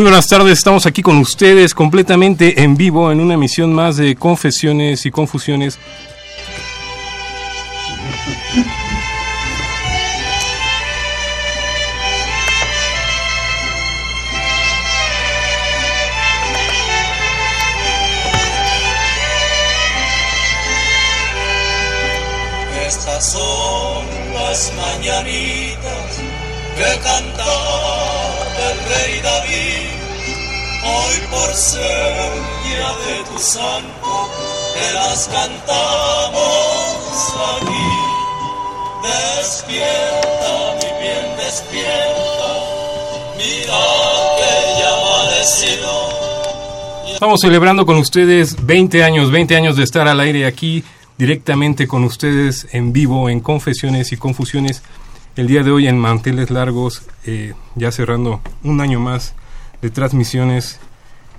Muy buenas tardes, estamos aquí con ustedes completamente en vivo en una emisión más de Confesiones y Confusiones. De tu santo, te las cantamos aquí. Despierta, mi bien, despierta. Mira que ya amanecido. Estamos celebrando con ustedes 20 años, 20 años de estar al aire aquí directamente con ustedes en vivo en Confesiones y Confusiones. El día de hoy en Manteles Largos, eh, ya cerrando un año más de transmisiones.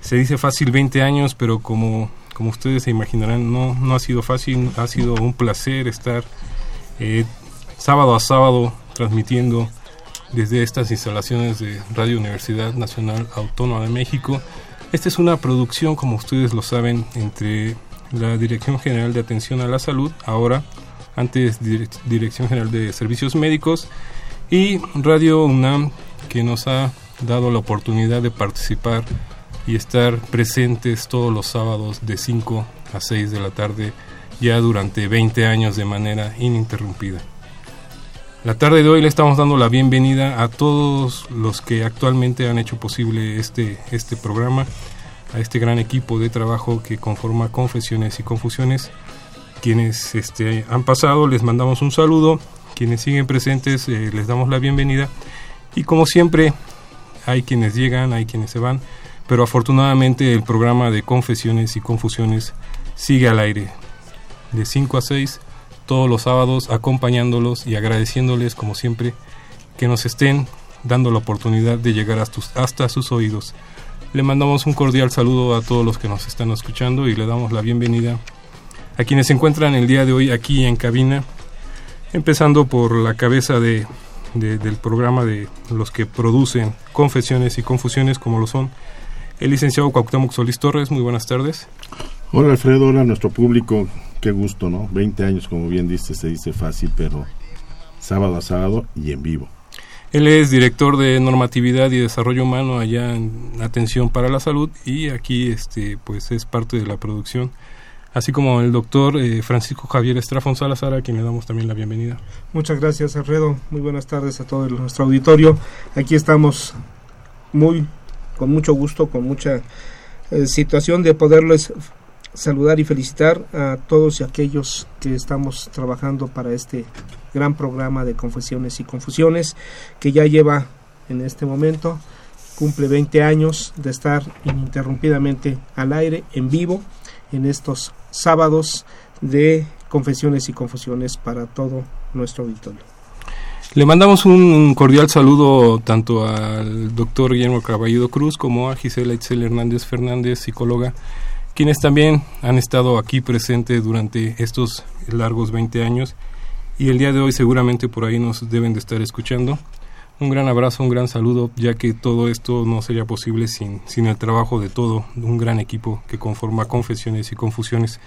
Se dice fácil 20 años, pero como, como ustedes se imaginarán, no, no ha sido fácil. Ha sido un placer estar eh, sábado a sábado transmitiendo desde estas instalaciones de Radio Universidad Nacional Autónoma de México. Esta es una producción, como ustedes lo saben, entre la Dirección General de Atención a la Salud, ahora antes Direc- Dirección General de Servicios Médicos, y Radio UNAM, que nos ha dado la oportunidad de participar y estar presentes todos los sábados de 5 a 6 de la tarde, ya durante 20 años de manera ininterrumpida. La tarde de hoy le estamos dando la bienvenida a todos los que actualmente han hecho posible este, este programa, a este gran equipo de trabajo que conforma Confesiones y Confusiones. Quienes este, han pasado les mandamos un saludo, quienes siguen presentes eh, les damos la bienvenida y como siempre hay quienes llegan, hay quienes se van, pero afortunadamente el programa de Confesiones y Confusiones sigue al aire de 5 a 6 todos los sábados acompañándolos y agradeciéndoles como siempre que nos estén dando la oportunidad de llegar hasta, sus oídos. Le mandamos un cordial saludo a todos los que nos están escuchando y le damos la bienvenida a quienes se encuentran el día de hoy aquí en cabina, empezando por la cabeza de, de- del programa de los que producen confesiones y confusiones como lo son el licenciado Cuauhtémoc Solís Torres. Muy buenas tardes. Hola Alfredo, hola a nuestro público, qué gusto, ¿no? 20 años, como bien dice, se dice fácil, pero sábado a sábado y en vivo. Él es director de normatividad y desarrollo humano allá en Atención para la Salud y aquí este pues es parte de la producción, así como el doctor eh, Francisco Javier Estrafón Salazar, a quien le damos también la bienvenida. Muchas gracias, Alfredo. Muy buenas tardes a todo el- nuestro auditorio. Aquí estamos muy, con mucho gusto, con mucha eh, situación de poderles saludar y felicitar a todos y aquellos que estamos trabajando para este gran programa de confesiones y confusiones que ya lleva en este momento cumple 20 años de estar ininterrumpidamente al aire en vivo en estos sábados de confesiones y confusiones para todo nuestro auditorio. Le mandamos un cordial saludo tanto al doctor Guillermo Caballido Cruz como a Gisela Itzel Hernández Fernández, psicóloga, quienes también han estado aquí presentes durante estos largos 20 años y el día de hoy seguramente por ahí nos deben de estar escuchando. un gran abrazo, un gran saludo, ya que todo esto no sería posible sin, sin el trabajo de todo un gran equipo que conforma Confesiones y Confusiones.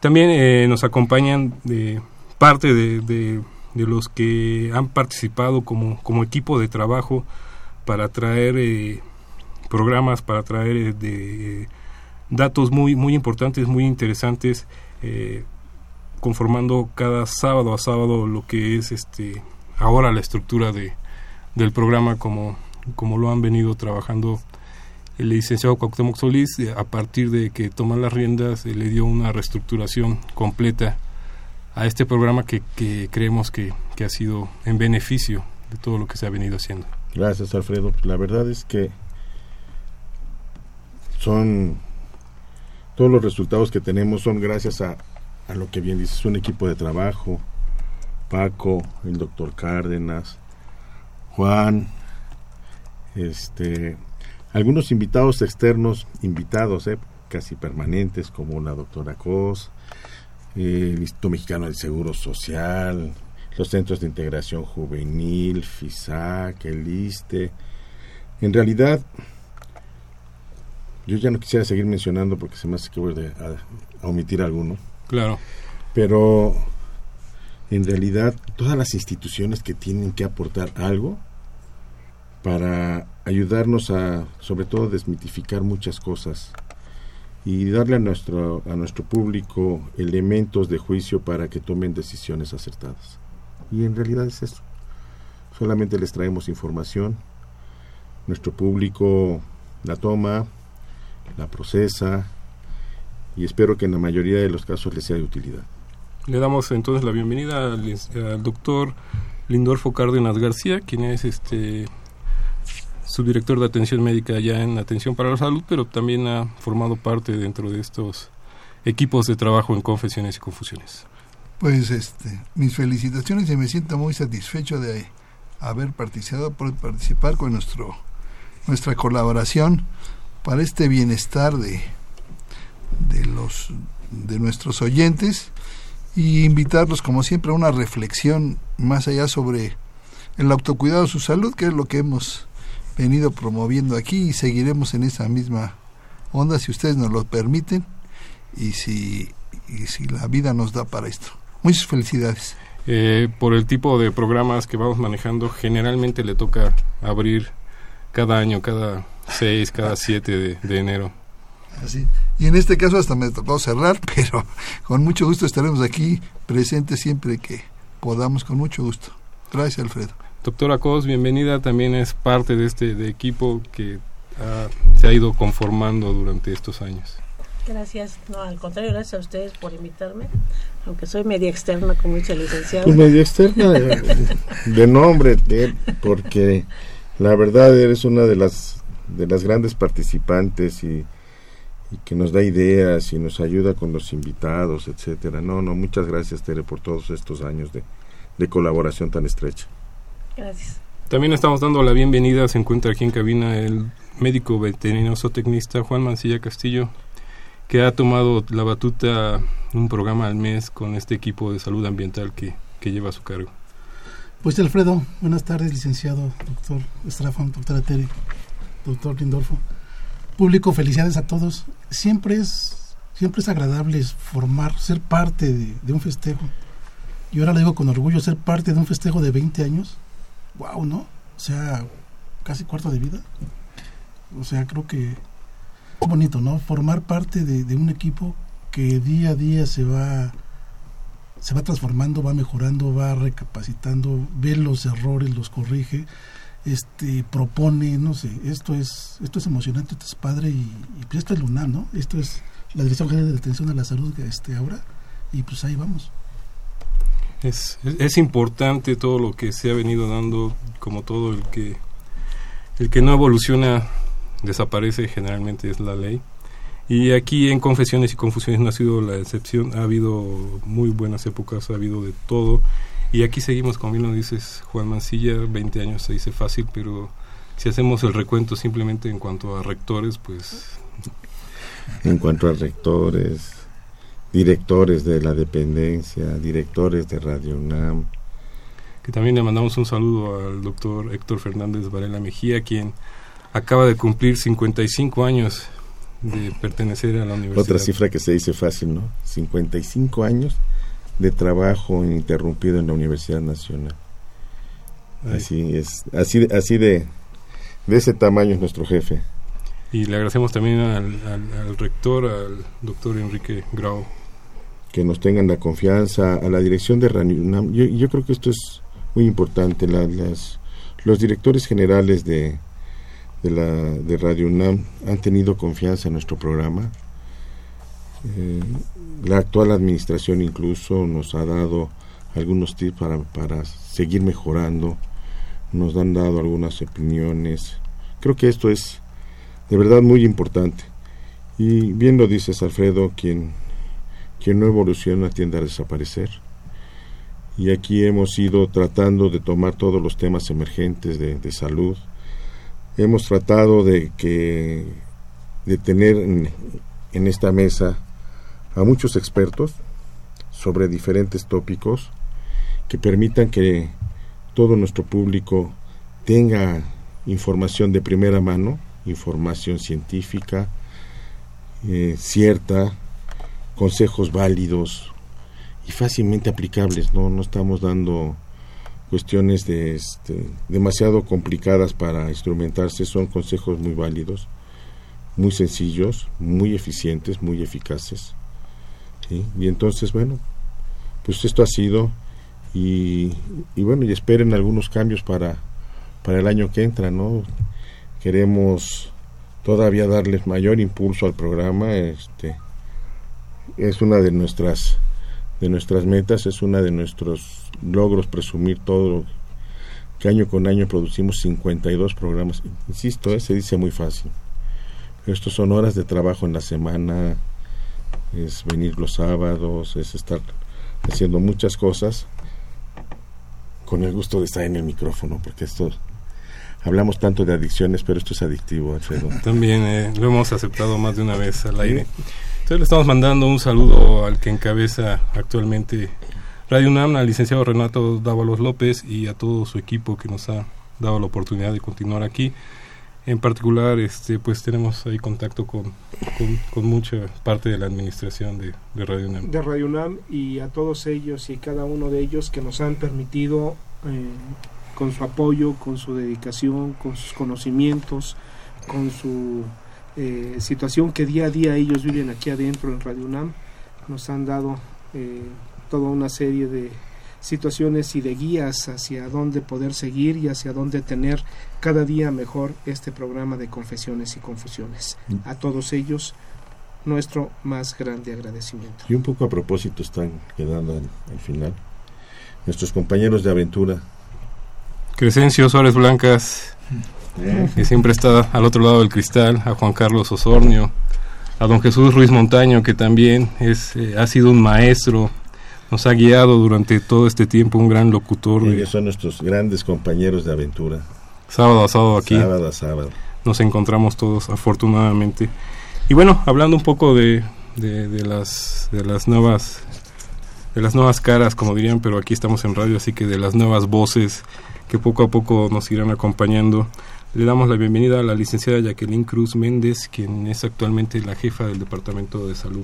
También eh, nos acompañan de parte de, los que han participado como, como equipo de trabajo para traer eh, programas, para traer eh, de, datos muy, muy importantes, muy interesantes, conformando cada sábado a sábado lo que es este ahora la estructura de, del programa como, como lo han venido trabajando el licenciado Cuauhtémoc Solís, eh, a partir de que toma las riendas, eh, le dio una reestructuración completa a este programa que, que creemos que, que, ha sido en beneficio de todo lo que se ha venido haciendo. Gracias, Alfredo. La verdad es que son todos los resultados que tenemos son gracias a, a lo que bien dices, un equipo de trabajo, Paco, el doctor Cárdenas, Juan, este, algunos invitados externos, invitados eh, casi permanentes, como la doctora Cos, el Instituto Mexicano del Seguro Social, los Centros de Integración Juvenil, FISAC, el ISTE. En realidad, yo ya no quisiera seguir mencionando porque se me hace que voy a, a omitir alguno. Claro. Pero en realidad todas las instituciones que tienen que aportar algo para ayudarnos a, sobre todo, desmitificar muchas cosas y darle a nuestro, a nuestro público elementos de juicio para que tomen decisiones acertadas. Y en realidad es eso. Solamente les traemos información, nuestro público la toma, la procesa y espero que en la mayoría de los casos les sea de utilidad. Le damos entonces la bienvenida al, al doctor Lindorfo Cárdenas García, quien es este subdirector de atención médica ya en atención para la salud, pero también ha formado parte dentro de estos equipos de trabajo en confesiones y confusiones. Pues este, mis felicitaciones y me siento muy satisfecho de haber participado, por participar con nuestro nuestra colaboración para este bienestar de, de los de nuestros oyentes y invitarlos como siempre a una reflexión más allá sobre el autocuidado de su salud, que es lo que hemos venido promoviendo aquí y seguiremos en esa misma onda si ustedes nos lo permiten y si, y si la vida nos da para esto. Muchas felicidades. Eh, por el tipo de programas que vamos manejando, generalmente le toca abrir cada año, cada 6, cada 7 de, de enero. Así. Y en este caso hasta me tocó cerrar, pero con mucho gusto estaremos aquí presentes siempre que podamos, con mucho gusto. Gracias, Alfredo. Doctora Cos, bienvenida, también es parte de este de equipo que se ha ido conformando durante estos años. Gracias, no, al contrario, gracias a ustedes por invitarme, aunque soy media externa, como dice el licenciado. Pues media externa de, nombre, porque la verdad eres una de las de las grandes participantes y, y, que nos da ideas y nos ayuda con los invitados, etcétera. No, no, muchas gracias Tere por todos estos años de, de colaboración tan estrecha. Gracias. También estamos dando la bienvenida, se encuentra aquí en cabina el médico veterinario zootecnista Juan Mancilla Castillo, que ha tomado la batuta un programa al mes con este equipo de salud ambiental que, que lleva a su cargo. Pues Alfredo, buenas tardes, licenciado, doctor Estrafón, doctora Terry, doctor Lindorfo. Público, felicidades a todos. Siempre es, siempre es agradable formar, ser parte de, de un festejo. Y ahora le digo con orgullo, ser parte de un festejo de 20 años wow, ¿no? O sea, casi cuarto de vida. O sea, creo que es bonito, ¿no? Formar parte de, un equipo que día a día se va se va transformando, va mejorando, va recapacitando, ve los errores, los corrige, este propone, no sé, esto es esto es emocionante, esto es padre y, pues esto es lunar, ¿no? Esto es la Dirección General de Atención a la Salud este ahora y pues ahí vamos. Es, es, importante todo lo que se ha venido dando, como todo el que el que no evoluciona desaparece generalmente es la ley. Y aquí en Confesiones y Confusiones no ha sido la excepción, ha habido muy buenas épocas, ha habido de todo. Y aquí seguimos, como bien lo dices, Juan Mancilla, 20 años se dice fácil, pero si hacemos el recuento simplemente en cuanto a rectores, pues... En cuanto a rectores, directores de la dependencia, directores de Radio UNAM, que también le mandamos un saludo al doctor Héctor Fernández Varela Mejía, quien acaba de cumplir 55 años de pertenecer a la universidad. Otra cifra que se dice fácil, ¿no? 55 años de trabajo ininterrumpido en la Universidad Nacional. Así es, así, así de, de ese tamaño es nuestro jefe. Y le agradecemos también al, rector, al doctor Enrique Grau. Que nos tengan la confianza, a la dirección de Radio Yo, yo creo que esto es muy importante. las, los directores generales de, de, la, de Radio UNAM han tenido confianza en nuestro programa. Eh, la actual administración incluso nos ha dado algunos tips para, para seguir mejorando, nos han dado algunas opiniones. Creo que esto es de verdad muy importante. Y bien lo dices, Alfredo, quien, quien no evoluciona tiende a desaparecer. Y aquí hemos ido tratando de tomar todos los temas emergentes de, de salud, hemos tratado de que de tener en, esta mesa a muchos expertos sobre diferentes tópicos que permitan que todo nuestro público tenga información de primera mano, información científica eh, cierta, consejos válidos y fácilmente aplicables. No, no estamos dando cuestiones de este, demasiado complicadas para instrumentarse, son consejos muy válidos, muy sencillos, muy eficientes, muy eficaces. Y entonces, bueno, pues esto ha sido y, y, bueno, y esperen algunos cambios para, para el año que entra, ¿no? Queremos todavía darles mayor impulso al programa, este es una de nuestras de nuestras metas, es una de nuestros logros presumir todo que año con año producimos 52 programas. Insisto, eh, se dice muy fácil. Estos son horas de trabajo en la semana, es venir los sábados, es estar haciendo muchas cosas con el gusto de estar en el micrófono, porque esto hablamos tanto de adicciones, pero esto es adictivo, Alfredo. También eh, lo hemos aceptado más de una vez al aire. Entonces le estamos mandando un saludo al que encabeza actualmente Radio UNAM, al licenciado Renato Dávalos López y a todo su equipo que nos ha dado la oportunidad de continuar aquí. En particular, este, pues tenemos ahí contacto con, con, mucha parte de la administración de, de, Radio UNAM. De Radio UNAM y a todos ellos y cada uno de ellos que nos han permitido, eh, con su apoyo, con su dedicación, con sus conocimientos, con su eh, situación que día a día ellos viven aquí adentro en Radio UNAM. Nos han dado eh, toda una serie de situaciones y de guías hacia dónde poder seguir y hacia dónde tener cada día mejor este programa de confesiones y confusiones. A todos ellos nuestro más grande agradecimiento. Y un poco a propósito están quedando al, final nuestros compañeros de aventura. Crescencio Suárez Blancas, que siempre está al otro lado del cristal, a Juan Carlos Osornio, a don Jesús Ruiz Montaño, que también es, eh, ha sido un maestro, nos ha guiado durante todo este tiempo, un gran locutor. Ellos son nuestros grandes compañeros de aventura. Sábado a sábado aquí. Sábado a sábado. Nos encontramos todos, afortunadamente. Y bueno, hablando un poco de, de, de las, de las nuevas de las nuevas caras, como dirían, pero aquí estamos en radio, así que de las nuevas voces que poco a poco nos irán acompañando. Le damos la bienvenida a la licenciada Jacqueline Cruz Méndez, quien es actualmente la jefa del Departamento de Salud.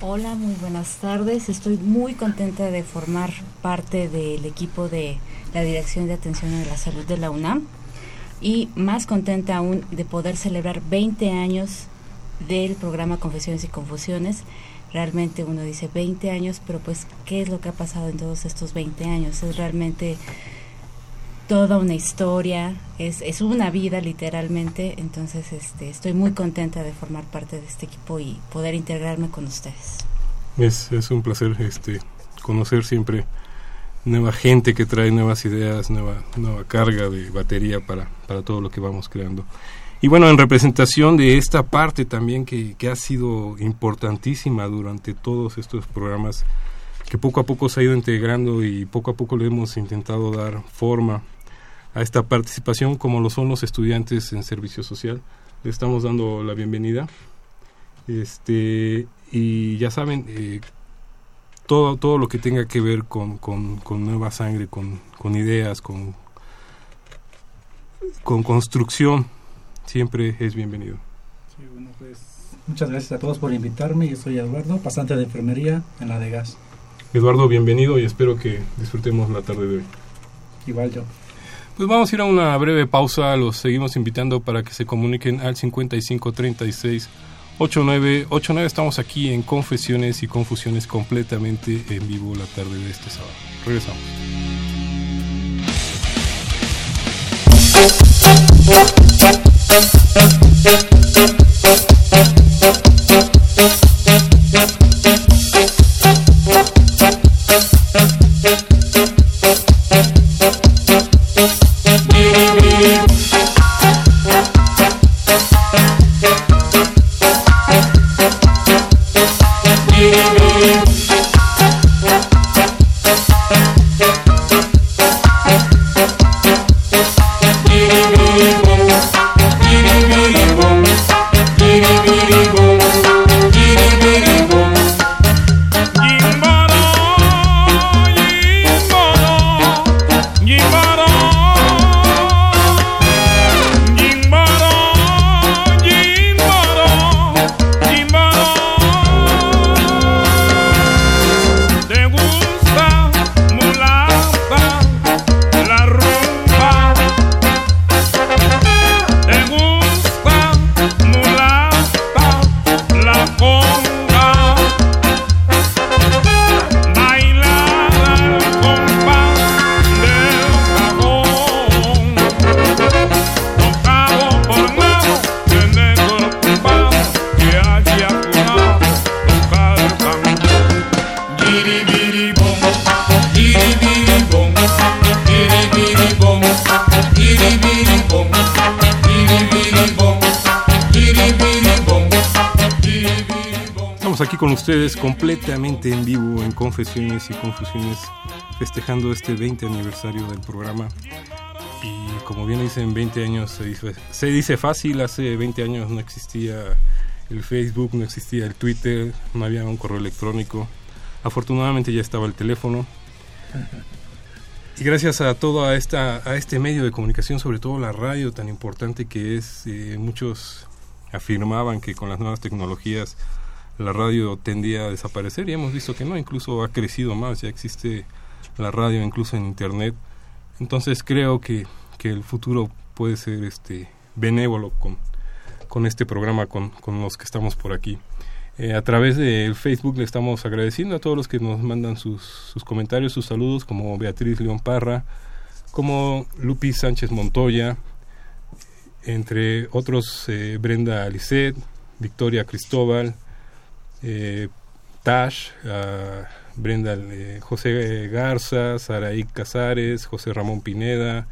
Hola, muy buenas tardes. Estoy muy contenta de formar parte del equipo de la Dirección de Atención a la Salud de la UNAM y más contenta aún de poder celebrar 20 años del programa Confesiones y Confusiones. Realmente uno dice 20 años, pero pues, ¿qué es lo que ha pasado en todos estos 20 años? Es realmente toda una historia, es, es una vida literalmente, entonces este, estoy muy contenta de formar parte de este equipo y poder integrarme con ustedes. Es, es un placer este, conocer siempre nueva gente que trae nuevas ideas, nueva, nueva carga de batería para, para todo lo que vamos creando. Y bueno, en representación de esta parte también que, que ha sido importantísima durante todos estos programas, que poco a poco se ha ido integrando y poco a poco le hemos intentado dar forma a esta participación como lo son los estudiantes en servicio social. Le estamos dando la bienvenida. Este, y ya saben, eh, todo, todo lo que tenga que ver con, con, nueva sangre, con, con ideas, con, con construcción, siempre es bienvenido. Pues, muchas gracias a todos por invitarme. Yo soy Eduardo, pasante de enfermería en la de gas. Eduardo, bienvenido y espero que disfrutemos la tarde de hoy. Igual yo. Pues vamos a ir a una breve pausa, los seguimos invitando para que se comuniquen al 5536 8989. Estamos aquí en Confesiones y Confusiones completamente en vivo la tarde de este sábado. Regresamos. Ustedes completamente en vivo en Confesiones y Confusiones, festejando este 20 aniversario del programa. Y como bien dicen, 20 años se dice, se dice fácil, hace 20 años no existía el Facebook, no existía el Twitter, no había un correo electrónico. Afortunadamente ya estaba el teléfono. Y gracias a todo a, esta, a este medio de comunicación, sobre todo la radio tan importante que es, eh, muchos afirmaban que con las nuevas tecnologías la radio tendía a desaparecer y hemos visto que no, incluso ha crecido más, ya existe la radio incluso en internet. Entonces creo que, que el futuro puede ser este benévolo con, con este programa, con, con los que estamos por aquí. Eh, a través del Facebook le estamos agradeciendo a todos los que nos mandan sus, sus comentarios, sus saludos, como Beatriz León Parra, como Lupi Sánchez Montoya, entre otros eh, Brenda Alicet, Victoria Cristóbal, eh, Tash, Brenda, eh, José Garza, Saraí Casares, José Ramón Pineda,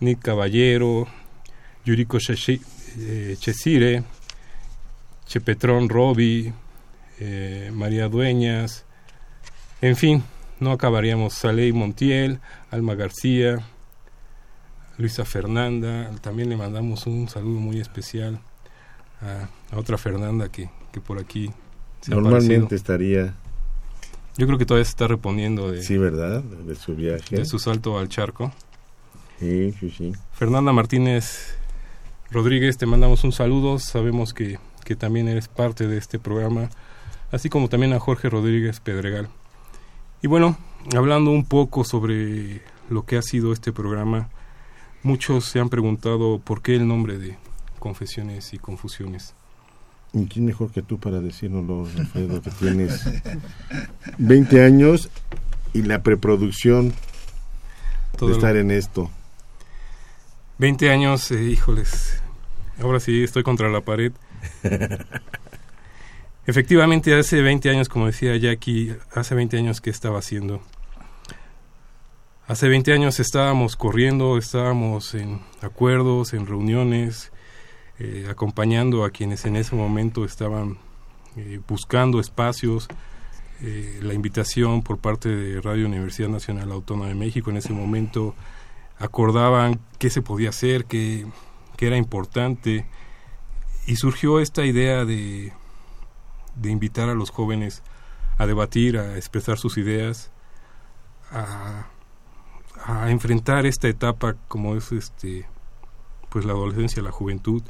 Nick Caballero, Yuriko eh, Chesire, Chepetrón Robi, María Dueñas, en fin, no acabaríamos. Saley Montiel, Alma García, Luisa Fernanda, también le mandamos un saludo muy especial a, otra Fernanda que por aquí Normalmente estaría... Yo creo que todavía se está reponiendo de... Sí, ¿verdad? De su viaje. De su salto al charco. Sí, sí, sí. Fernanda Martínez Rodríguez, te mandamos un saludo. Sabemos que, que también eres parte de este programa. Así como también a Jorge Rodríguez Pedregal. Y bueno, hablando un poco sobre lo que ha sido este programa, muchos se han preguntado por qué el nombre de Confesiones y Confusiones. ¿Y quién mejor que tú para decirnoslo, Alfredo, que tienes 20 años y la preproducción de estar en esto? 20 años, eh, híjoles, ahora sí estoy contra la pared. Efectivamente, hace 20 años, como decía Jackie, hace 20 años que estaba haciendo. Hace 20 años estábamos corriendo, estábamos en acuerdos, en reuniones, eh, acompañando a quienes en ese momento estaban eh, buscando espacios. Eh, la invitación por parte de Radio Universidad Nacional Autónoma de México en ese momento acordaban qué se podía hacer, qué, era importante y surgió esta idea de, de invitar a los jóvenes a debatir, a expresar sus ideas, a, a enfrentar esta etapa como es este pues la adolescencia, la juventud.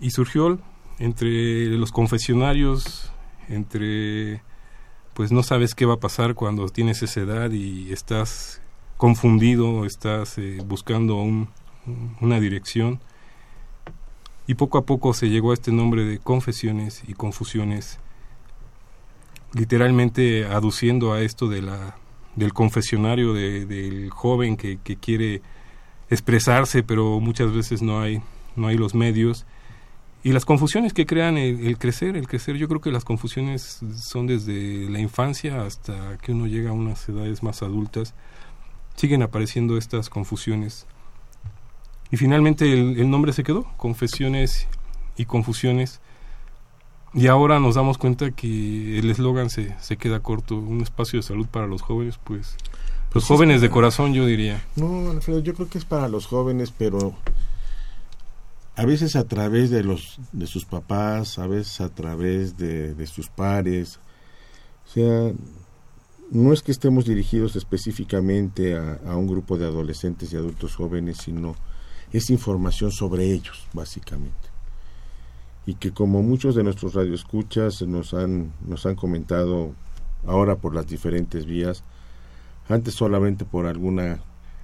Y surgió entre los confesionarios, entre pues no sabes qué va a pasar cuando tienes esa edad y estás confundido, estás eh, buscando un, una dirección. Y poco a poco se llegó a este nombre de confesiones y confusiones, literalmente aduciendo a esto de la, del confesionario, del joven que, que quiere expresarse, pero muchas veces no hay, no hay los medios. Y las confusiones que crean el, crecer, el crecer, yo creo que las confusiones son desde la infancia hasta que uno llega a unas edades más adultas, siguen apareciendo estas confusiones. Y finalmente el, nombre se quedó, confesiones y confusiones. Y ahora nos damos cuenta que el eslogan se, se queda corto, un espacio de salud para los jóvenes, pues los jóvenes de corazón, yo diría. No, Alfredo, yo creo que es para los jóvenes, pero a veces a través de los de sus papás, a veces a través de, de sus pares. O sea, no es que estemos dirigidos específicamente a, a, un grupo de adolescentes y adultos jóvenes, sino es información sobre ellos, básicamente. Y que como muchos de nuestros radioescuchas nos han, nos han comentado ahora por las diferentes vías, antes solamente por alguna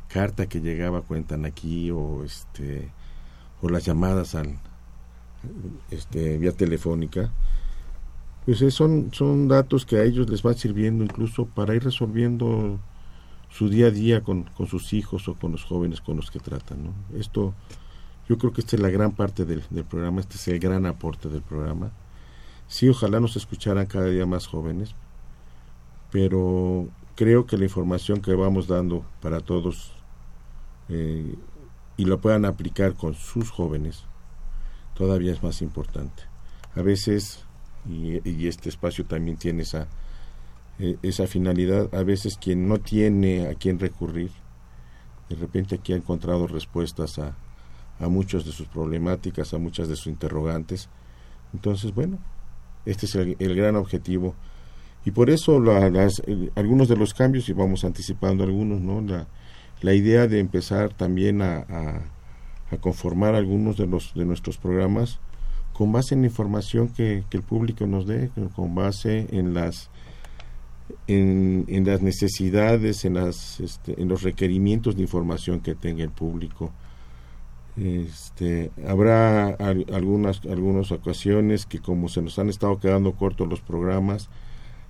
carta que llegaba cuentan aquí o este o las llamadas al este vía telefónica pues son son datos que a ellos les van sirviendo incluso para ir resolviendo su día a día con, con sus hijos o con los jóvenes con los que tratan ¿no? esto yo creo que esta es la gran parte del, del programa este es el gran aporte del programa sí ojalá nos escucharan cada día más jóvenes pero creo que la información que vamos dando para todos eh, y lo puedan aplicar con sus jóvenes todavía es más importante. A veces, y, este espacio también tiene esa, eh, esa finalidad, a veces quien no tiene a quien recurrir, de repente aquí ha encontrado respuestas a, a muchas de sus problemáticas, a muchas de sus interrogantes. Entonces, bueno, este es el gran objetivo y por eso las, algunos de los cambios, y vamos anticipando algunos, ¿no? La, la idea de empezar también a, a, conformar algunos de, los, de nuestros programas con base en la información que, que el público nos dé, con base en las en, en las necesidades, en, las, este, en los requerimientos de información que tenga el público. Este, habrá algunas, algunas ocasiones que como se nos han estado quedando cortos los programas,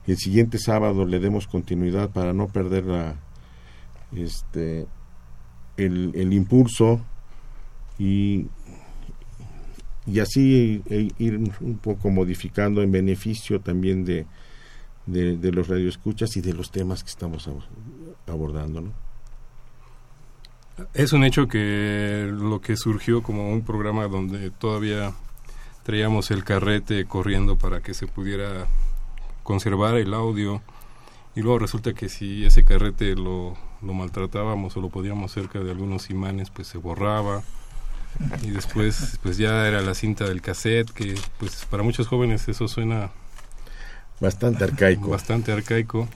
el siguiente sábado le demos continuidad para no perder la, este, el, el impulso y, y así e, ir un poco modificando en beneficio también de, de, los radioescuchas y de los temas que estamos abordando. ¿no? Es un hecho que lo que surgió como un programa donde todavía traíamos el carrete corriendo para que se pudiera conservar el audio y luego resulta que si ese carrete lo, lo maltratábamos o lo podíamos cerca de algunos imanes pues se borraba. Y después pues ya era la cinta del cassette que pues para muchos jóvenes eso suena bastante arcaico. bastante arcaico.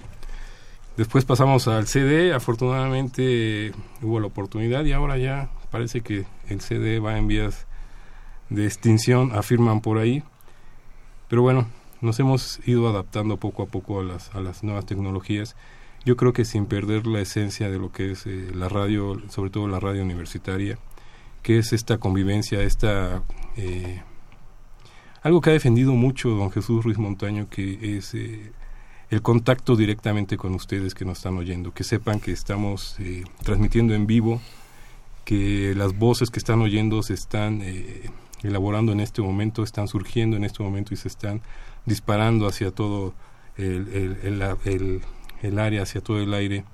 Después pasamos al CD afortunadamente hubo la oportunidad y ahora ya parece que el CD va en vías de extinción afirman por ahí. Pero bueno nos hemos ido adaptando poco a poco a las, a las nuevas tecnologías. Yo creo que sin perder la esencia de lo que es eh, la radio, sobre todo la radio universitaria, que es esta convivencia, esta... Eh, algo que ha defendido mucho don Jesús Ruiz Montaño, que es eh, el contacto directamente con ustedes que nos están oyendo, que sepan que estamos transmitiendo en vivo, que las voces que están oyendo se están elaborando en este momento, están surgiendo en este momento y se están disparando hacia todo el, área, hacia todo el aire.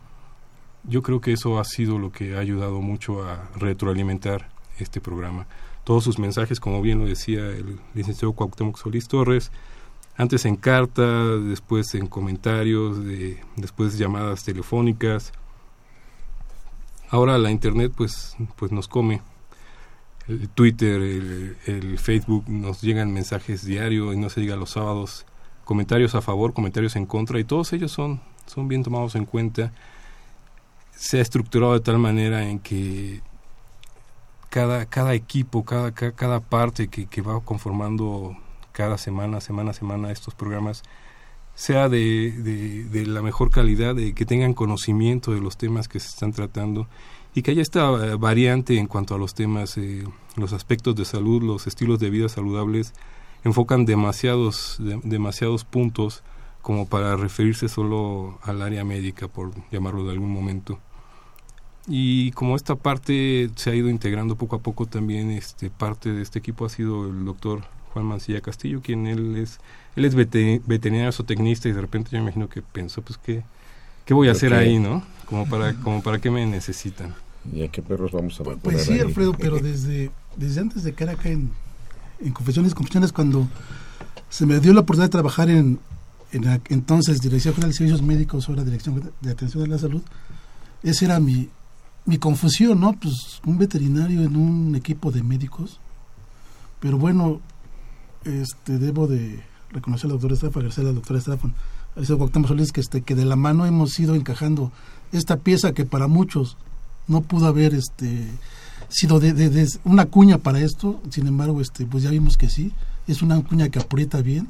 Yo creo que eso ha sido lo que ha ayudado mucho a retroalimentar este programa. Todos sus mensajes, como bien lo decía el licenciado Cuauhtémoc Solís Torres, antes en carta, después en comentarios, de, después llamadas telefónicas. Ahora la internet pues, pues nos come el Twitter, el, Facebook, nos llegan mensajes diarios y no se diga los sábados comentarios a favor, comentarios en contra, y todos ellos son, son bien tomados en cuenta. Se ha estructurado de tal manera en que cada, cada equipo, cada, cada, parte que, que, va conformando cada semana, semana a semana estos programas, sea de, de, la mejor calidad, de que tengan conocimiento de los temas que se están tratando y que haya esta eh, variante en cuanto a los temas, eh, los aspectos de salud, los estilos de vida saludables, enfocan demasiados, demasiados puntos como para referirse solo al área médica, por llamarlo de algún momento. Y como esta parte se ha ido integrando poco a poco también, este parte de este equipo ha sido el doctor Juan Mancilla Castillo, quien él es, él es veterinario zootecnista y de repente yo me imagino que pensó, pues, ¿qué, qué voy a hacer ahí, no? Como para, como para qué me necesitan. ¿Y a qué perros vamos a Pues, pues sí, Alfredo, pero desde, desde antes de que era acá en, en Confesiones Confesiones, cuando se me dio la oportunidad de trabajar en, en entonces Dirección General de Servicios Médicos, ahora Dirección de Atención a la Salud, ese era mi, mi confusión, ¿no? Pues un veterinario en un equipo de médicos. Pero bueno, este debo de reconocer al doctor Estrafan, agradecer al doctor Estrafan, a Cuauhtémoc Solís, que, este, que de la mano hemos ido encajando esta pieza que para muchos no pudo haber este sido de, una cuña para esto, sin embargo, este pues ya vimos que sí, es una cuña que aprieta bien,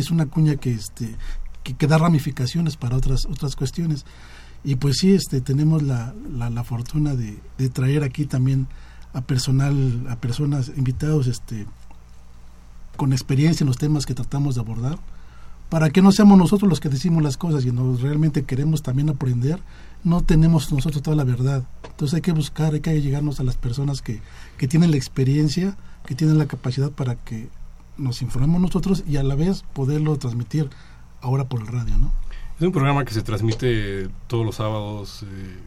es una cuña que este que, da ramificaciones para otras otras cuestiones. Y pues sí, este, tenemos la, la, fortuna de, de, traer aquí también a personal, a personas invitados este, con experiencia en los temas que tratamos de abordar, para que no seamos nosotros los que decimos las cosas y nos realmente queremos también aprender, no tenemos nosotros toda la verdad. Entonces hay que buscar, hay que llegarnos a las personas que, que tienen la experiencia, que tienen la capacidad para que nos informemos nosotros y a la vez poderlo transmitir ahora por el radio, ¿no? Es un programa que se transmite todos los sábados eh,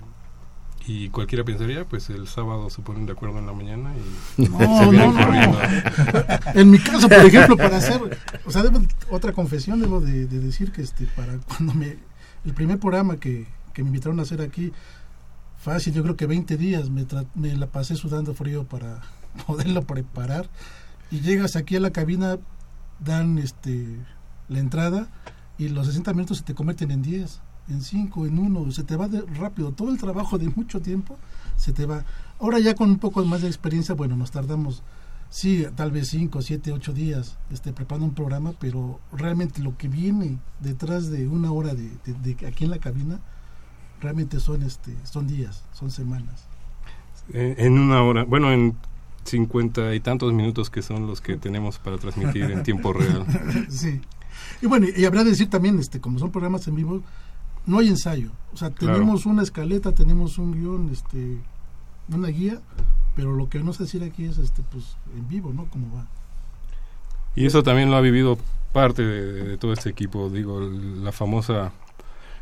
y cualquiera pensaría, pues el sábado se ponen de acuerdo en la mañana y se vienen corriendo. En mi caso, por ejemplo, para hacer, o sea, otra confesión debo de, decir que este para cuando me el primer programa que, que me invitaron a hacer aquí fácil, yo creo que 20 días me, me la pasé sudando frío para poderlo preparar y llegas aquí a la cabina dan este la entrada y los 60 minutos se te convierten en 10, en 5, en 1, se te va de rápido. Todo el trabajo de mucho tiempo se te va. Ahora ya con un poco más de experiencia, bueno, nos tardamos, sí, tal vez 5, 7, 8 días este, preparando un programa, pero realmente lo que viene detrás de una hora de, de, aquí en la cabina, realmente son, este, son días, son semanas. En una hora, bueno, en cincuenta y tantos minutos que son los que tenemos para transmitir en tiempo real. sí. Y bueno, y habrá de decir también, este, como son programas en vivo, no hay ensayo. O sea, tenemos una escaleta, tenemos un guion, este, una guía, pero lo que no sé decir aquí es, este, pues, en vivo, ¿no? Cómo va. Y eso también lo ha vivido parte de, todo este equipo, digo, la famosa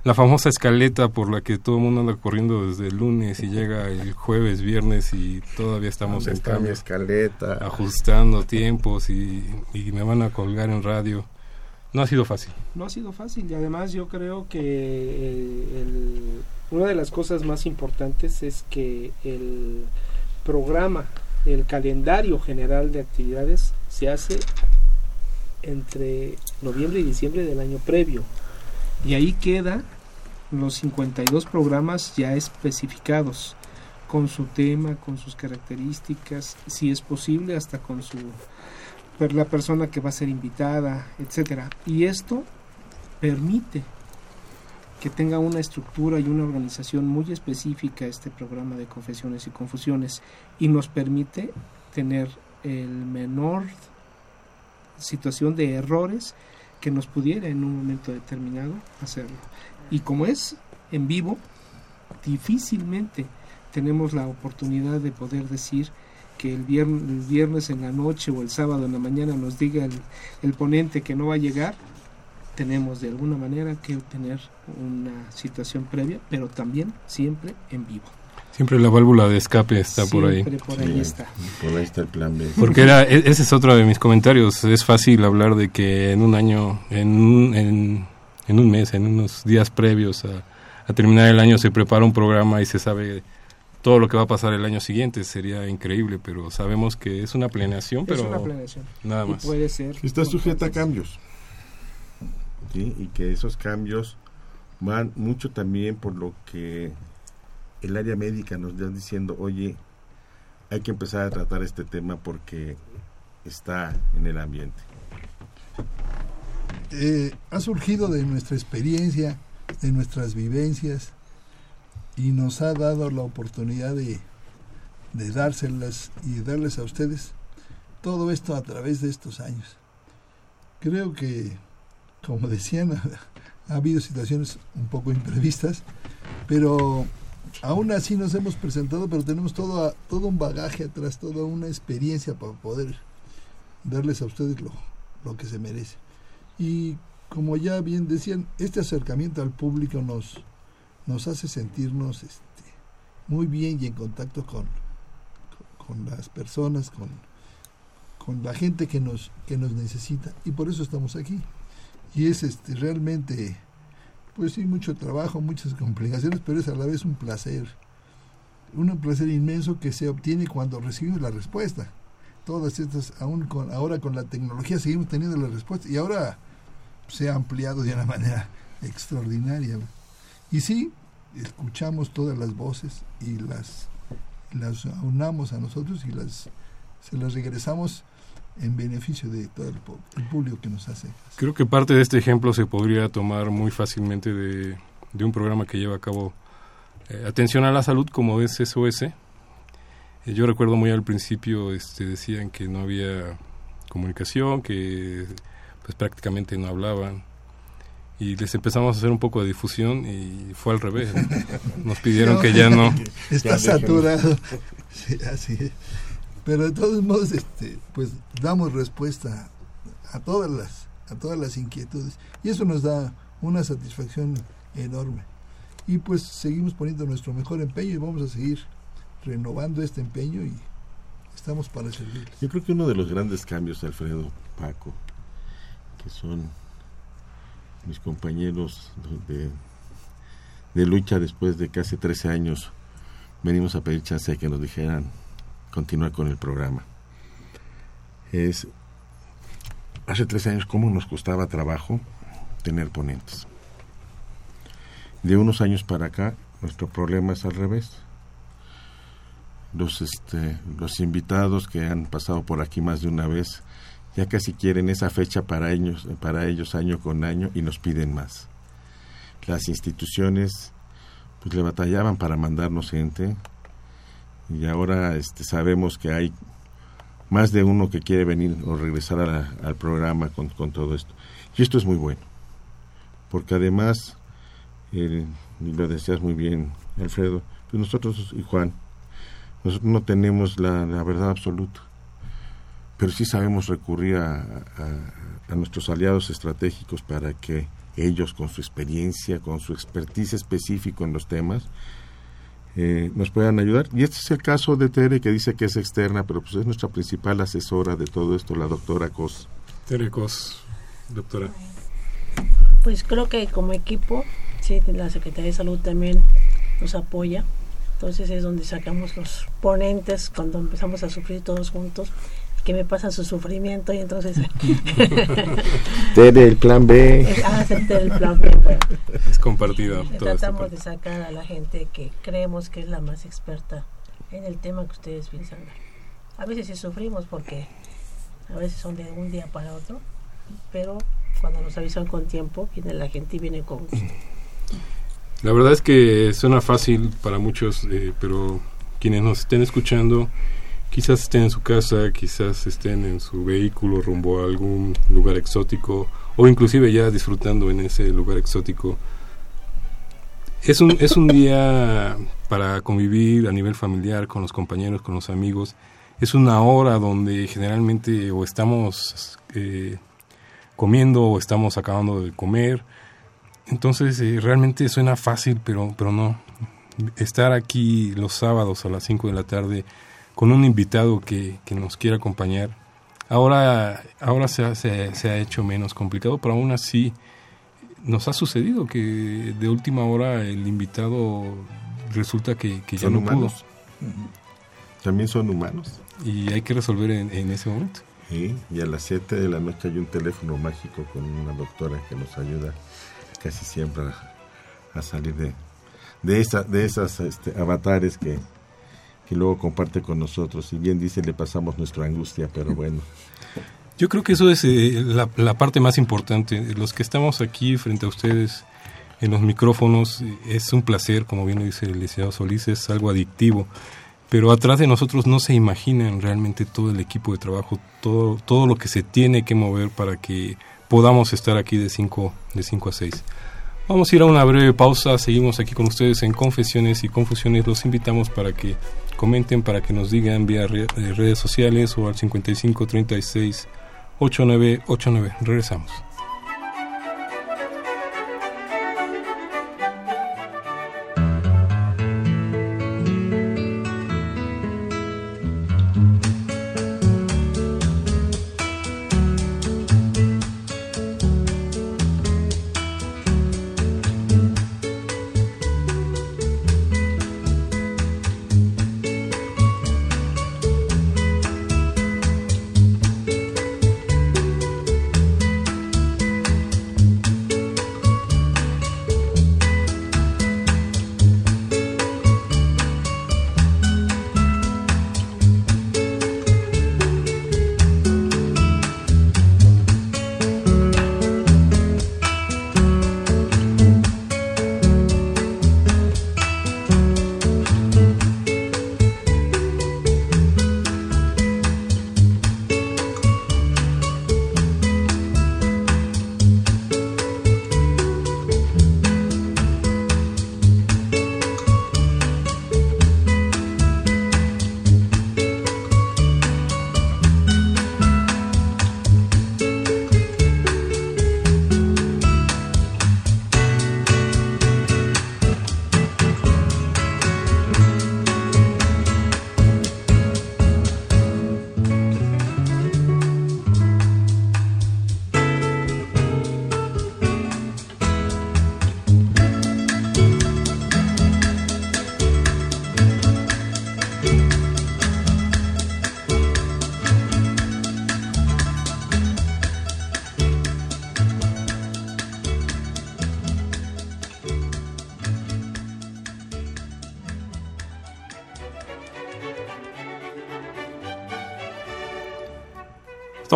la famosa escaleta por la que todo el mundo anda corriendo desde el lunes y llega el jueves, viernes y todavía estamos en cambio, escaleta? ajustando tiempos y, y me van a colgar en radio. No ha sido fácil. No ha sido fácil y además yo creo que eh, una de las cosas más importantes es que el programa, el calendario general de actividades se hace entre noviembre y diciembre del año previo. Y ahí queda los 52 programas ya especificados, con su tema, con sus características, si es posible, hasta con su la persona que va a ser invitada, etcétera. Y esto permite que tenga una estructura y una organización muy específica este programa de confesiones y confusiones y nos permite tener el menor situación de errores que nos pudiera en un momento determinado hacerlo. Y como es en vivo, difícilmente tenemos la oportunidad de poder decir que el viernes, viernes en la noche o el sábado en la mañana nos diga el, ponente que no va a llegar, tenemos de alguna manera que tener una situación previa, pero también siempre en vivo. Siempre la válvula de escape está por ahí. Por ahí está. Por ahí está el plan B. Porque era, e, ese es otro de mis comentarios. Es fácil hablar de que en un año, en un, en, en un mes, en unos días previos a, a terminar el año, se prepara un programa y se sabe todo lo que va a pasar el año siguiente sería increíble, pero sabemos que es una planeación, pero es una planeación. nada más. puede ser. Está sujeta a cambios. y que esos cambios van mucho también por lo que el área médica nos está diciendo, oye, hay que empezar a tratar este tema porque está en el ambiente. Eh, ha surgido de nuestra experiencia, de nuestras vivencias y nos ha dado la oportunidad de, dárselas y darles a ustedes todo esto a través de estos años. Creo que, como decían, ha habido situaciones un poco imprevistas, pero aún así nos hemos presentado, pero tenemos todo, todo un bagaje atrás, toda una experiencia para poder darles a ustedes lo, lo que se merece. Y como ya bien decían, este acercamiento al público nos, nos hace sentirnos este, muy bien y en contacto con, con las personas, con, con la gente que nos, que nos necesita. Y por eso estamos aquí. Y es este realmente pues sí, mucho trabajo, muchas complicaciones, pero es a la vez un placer, un placer inmenso que se obtiene cuando recibimos la respuesta. Todas estas, aún con, ahora con la tecnología seguimos teniendo la respuesta y ahora se ha ampliado de una manera extraordinaria. Y sí, escuchamos todas las voces y las, las unamos a nosotros y las, se las regresamos en beneficio de todo el, público que nos hace. Creo que parte de este ejemplo se podría tomar muy fácilmente de, un programa que lleva a cabo eh, Atención a la Salud como es SOS. Eh, yo recuerdo muy al principio este, decían que no había comunicación, que pues prácticamente no hablaban y les empezamos a hacer un poco de difusión y fue al revés. Nos pidieron que ya no. Está saturado. Sí, así es. Pero de todos modos, este, pues damos respuesta a todas las, a todas las inquietudes y eso nos da una satisfacción enorme. Y pues seguimos poniendo nuestro mejor empeño y vamos a seguir renovando este empeño y estamos para servir. Yo creo que uno de los grandes cambios, Alfredo, Paco, que son mis compañeros de, de lucha después de casi 13 años, venimos a pedir chance de que nos dijeran continuar con el programa. Es hace tres años cómo nos costaba trabajo tener ponentes. De unos años para acá, nuestro problema es al revés. Los, este, los invitados que han pasado por aquí más de una vez ya casi quieren esa fecha para ellos, para ellos año con año y nos piden más. Las instituciones pues le batallaban para mandarnos gente, y ahora este, sabemos que hay más de uno que quiere venir o regresar al programa con, todo esto. Y esto es muy bueno, porque además, y lo decías muy bien, Alfredo, pues nosotros y Juan, nosotros no tenemos la, verdad absoluta, pero sí sabemos recurrir a, a nuestros aliados estratégicos para que ellos, con su experiencia, con su expertise específico en los temas, eh, nos puedan ayudar. Y este es el caso de Tere, que dice que es externa, pero pues es nuestra principal asesora de todo esto, la doctora Cos. Tere Cos, doctora. Pues creo que como equipo, sí, la Secretaría de Salud también nos apoya. Entonces es donde sacamos los ponentes cuando empezamos a sufrir todos juntos que me pasan su sufrimiento y entonces el plan B. Ah, el plan B es compartido tratamos de sacar a la gente que creemos que es la más experta en el tema que ustedes piensan. A veces sí sufrimos porque a veces son de un día para otro pero cuando nos avisan con tiempo viene la gente y viene con gusto. La verdad es que suena fácil para muchos eh, pero quienes nos estén escuchando quizás estén en su casa, quizás estén en su vehículo rumbo a algún lugar exótico o inclusive ya disfrutando en ese lugar exótico. Es un, es un día para convivir a nivel familiar con los compañeros, con los amigos. Es una hora donde generalmente o estamos eh, comiendo o estamos acabando de comer. Entonces eh, realmente suena fácil, pero, pero no. Estar aquí los sábados a las 5 de la tarde con un invitado que, que nos quiera acompañar. Ahora, ahora se, ha, se, ha hecho menos complicado, pero aún así nos ha sucedido que de última hora el invitado resulta que, que ya no humanos. También son humanos. Y hay que resolver en, ese momento. y a las 7 de la noche hay un teléfono mágico con una doctora que nos ayuda casi siempre a, salir de, de, esa, de esas este, avatares que, que luego comparte con nosotros. Y bien dice, le pasamos nuestra angustia, pero bueno. Yo creo que eso es eh, la, la, parte más importante. Los que estamos aquí frente a ustedes en los micrófonos es un placer, como bien dice el licenciado Solís, es algo adictivo. Pero atrás de nosotros no se imaginan realmente todo el equipo de trabajo, todo, todo lo que se tiene que mover para que podamos estar aquí de 5 de cinco a 6. Vamos a ir a una breve pausa, seguimos aquí con ustedes en Confesiones y Confusiones. Los invitamos para que comenten, para que nos digan vía eh, redes sociales o al 55 36 8989. Regresamos.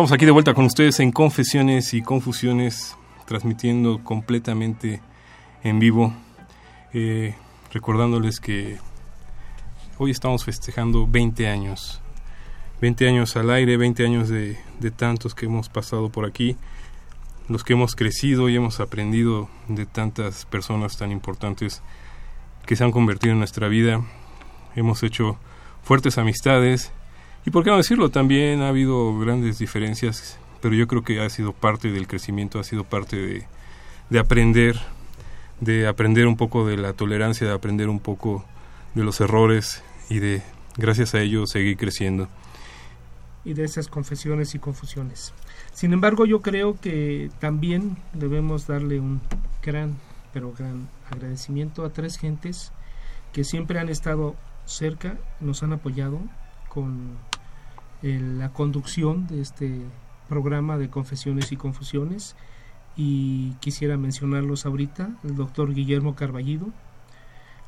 Estamos aquí de vuelta con ustedes en Confesiones y Confusiones, transmitiendo completamente en vivo, eh, recordándoles que hoy estamos festejando 20 años, 20 años al aire, 20 años de, de tantos que hemos pasado por aquí, los que hemos crecido y hemos aprendido de tantas personas tan importantes que se han convertido en nuestra vida, hemos hecho fuertes amistades, y por qué no decirlo, también ha habido grandes diferencias, pero yo creo que ha sido parte del crecimiento, ha sido parte de, de aprender, de aprender un poco de la tolerancia, de aprender un poco de los errores y de, gracias a ello, seguir creciendo. Y de esas confesiones y confusiones. Sin embargo, yo creo que también debemos darle un gran, pero gran agradecimiento a tres gentes que siempre han estado cerca, nos han apoyado con la conducción de este programa de confesiones y confusiones. Y quisiera mencionarlos ahorita, el doctor Guillermo Carballido,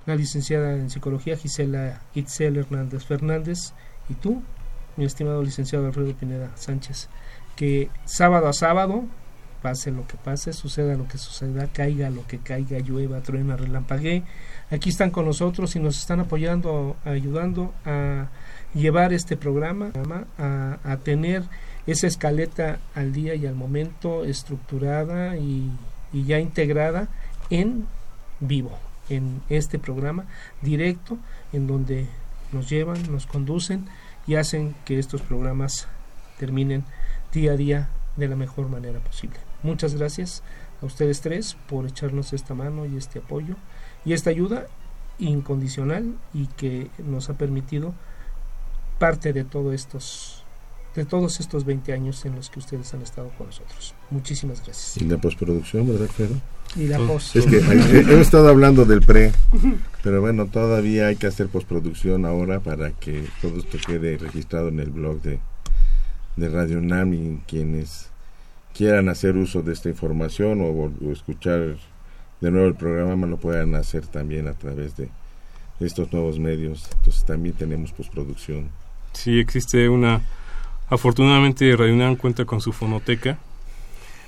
la licenciada en psicología Gisela Itzel Hernández Fernández y tú, mi estimado licenciado Alfredo Pineda Sánchez, que sábado a sábado, pase lo que pase, suceda lo que suceda, caiga lo que caiga, llueva, truena, relampaguee, aquí están con nosotros y nos están apoyando, ayudando a llevar este programa a, tener esa escaleta al día y al momento estructurada y, y ya integrada en vivo, en este programa directo, en donde nos llevan, nos conducen y hacen que estos programas terminen día a día de la mejor manera posible. Muchas gracias a ustedes tres por echarnos esta mano y este apoyo y esta ayuda incondicional y que nos ha permitido parte de todo estos de todos estos 20 años en los que ustedes han estado con nosotros. Muchísimas gracias. Y la postproducción, ¿verdad, Pedro? Y la post. Es que hemos estado hablando del pre, pero bueno, todavía hay que hacer postproducción ahora para que todo esto quede registrado en el blog de, de Radio UNAM y quienes quieran hacer uso de esta información o, escuchar de nuevo el programa lo puedan hacer también a través de estos nuevos medios. Entonces también tenemos postproducción. Sí, existe una... Afortunadamente Radio UNAM cuenta con su fonoteca,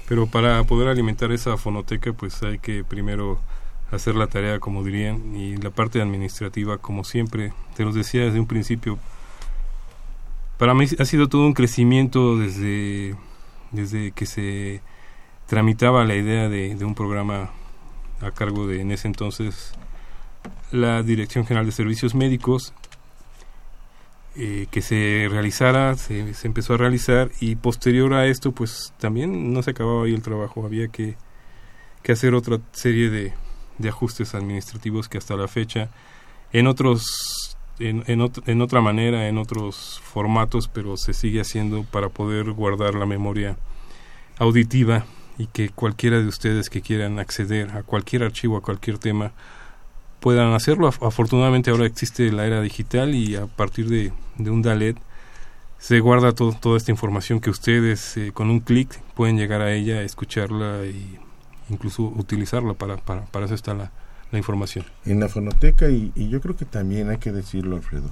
pero para poder alimentar esa fonoteca pues hay que primero hacer la tarea como dirían y la parte administrativa como siempre. Te los decía desde un principio para mí ha sido todo un crecimiento desde desde que se tramitaba la idea de, un programa a cargo de en ese entonces la Dirección General de Servicios Médicos eh, que se realizara, se, empezó a realizar y posterior a esto pues también no se acababa ahí el trabajo, había que, que hacer otra serie de, de, ajustes administrativos que hasta la fecha en otros en, en, en, otra manera, en otros formatos, pero se sigue haciendo para poder guardar la memoria auditiva y que cualquiera de ustedes que quieran acceder a cualquier archivo, a cualquier tema, puedan hacerlo. Afortunadamente ahora existe la era digital y a partir de, de un DALET se guarda toda esta información que ustedes eh, con un clic pueden llegar a ella, escucharla e incluso utilizarla. Para, para, para eso está la, la información. En la fonoteca y, yo creo que también hay que decirlo, Alfredo,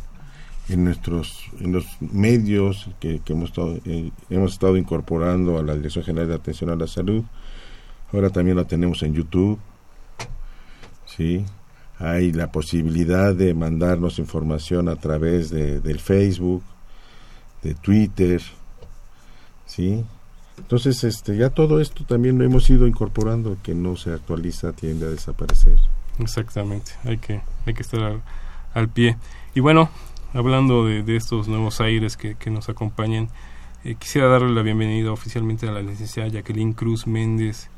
en nuestros en los medios que, hemos estado eh, hemos estado incorporando a la Dirección General de Atención a la Salud, ahora también la tenemos en YouTube, sí, hay la posibilidad de mandarnos información a través de, del Facebook, de Twitter, sí. Entonces, este, ya todo esto también lo hemos ido incorporando, que no se actualiza, tiende a desaparecer. Exactamente, hay que, hay que estar al, pie. Y bueno, hablando de, estos nuevos aires que, nos acompañan, eh, quisiera darle la bienvenida oficialmente a la licenciada Jacqueline Cruz Méndez,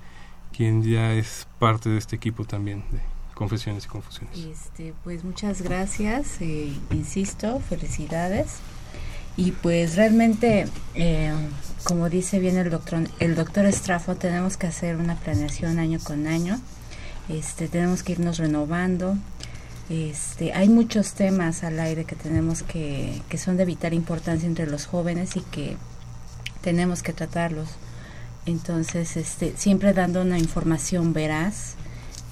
quien ya es parte de este equipo también de Confesiones y Confusiones. Este, pues muchas gracias, eh, insisto, felicidades. Y pues realmente, eh, como dice bien el doctor, el doctor Estrafo, tenemos que hacer una planeación año con año este, tenemos que irnos renovando. Este, hay muchos temas al aire que tenemos que, que son de vital importancia entre los jóvenes y que tenemos que tratarlos. Entonces, este, siempre dando una información veraz,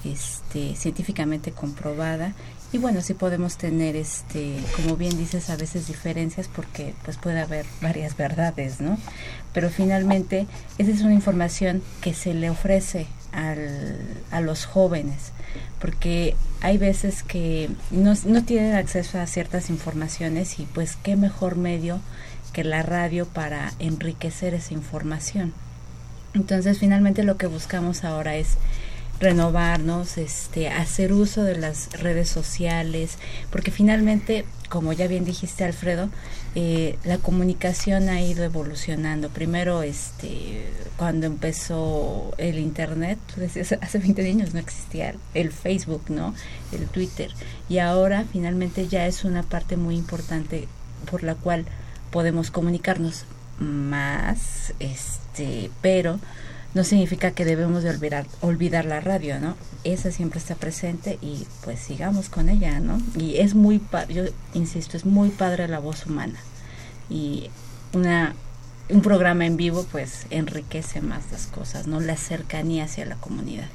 este, científicamente comprobada y bueno, sí podemos tener, este, como bien dices, a veces diferencias porque pues puede haber varias verdades, ¿no? Pero finalmente esa es una información que se le ofrece al, a los jóvenes, porque hay veces que no, no tienen acceso a ciertas informaciones y pues qué mejor medio que la radio para enriquecer esa información. Entonces finalmente lo que buscamos ahora es renovarnos, este, hacer uso de las redes sociales, porque finalmente, como ya bien dijiste Alfredo, eh, la comunicación ha ido evolucionando. Primero, este, cuando empezó el internet, hace 20 años no existía el Facebook, ¿no? El Twitter. Y ahora finalmente ya es una parte muy importante por la cual podemos comunicarnos más, este, pero no significa que debemos de olvidar, olvidar la radio, ¿no? Esa siempre está presente y pues sigamos con ella, ¿no? Y es muy, yo insisto, es muy padre la voz humana. Y una, un programa en vivo pues enriquece más las cosas, ¿no? La cercanía hacia la comunidad.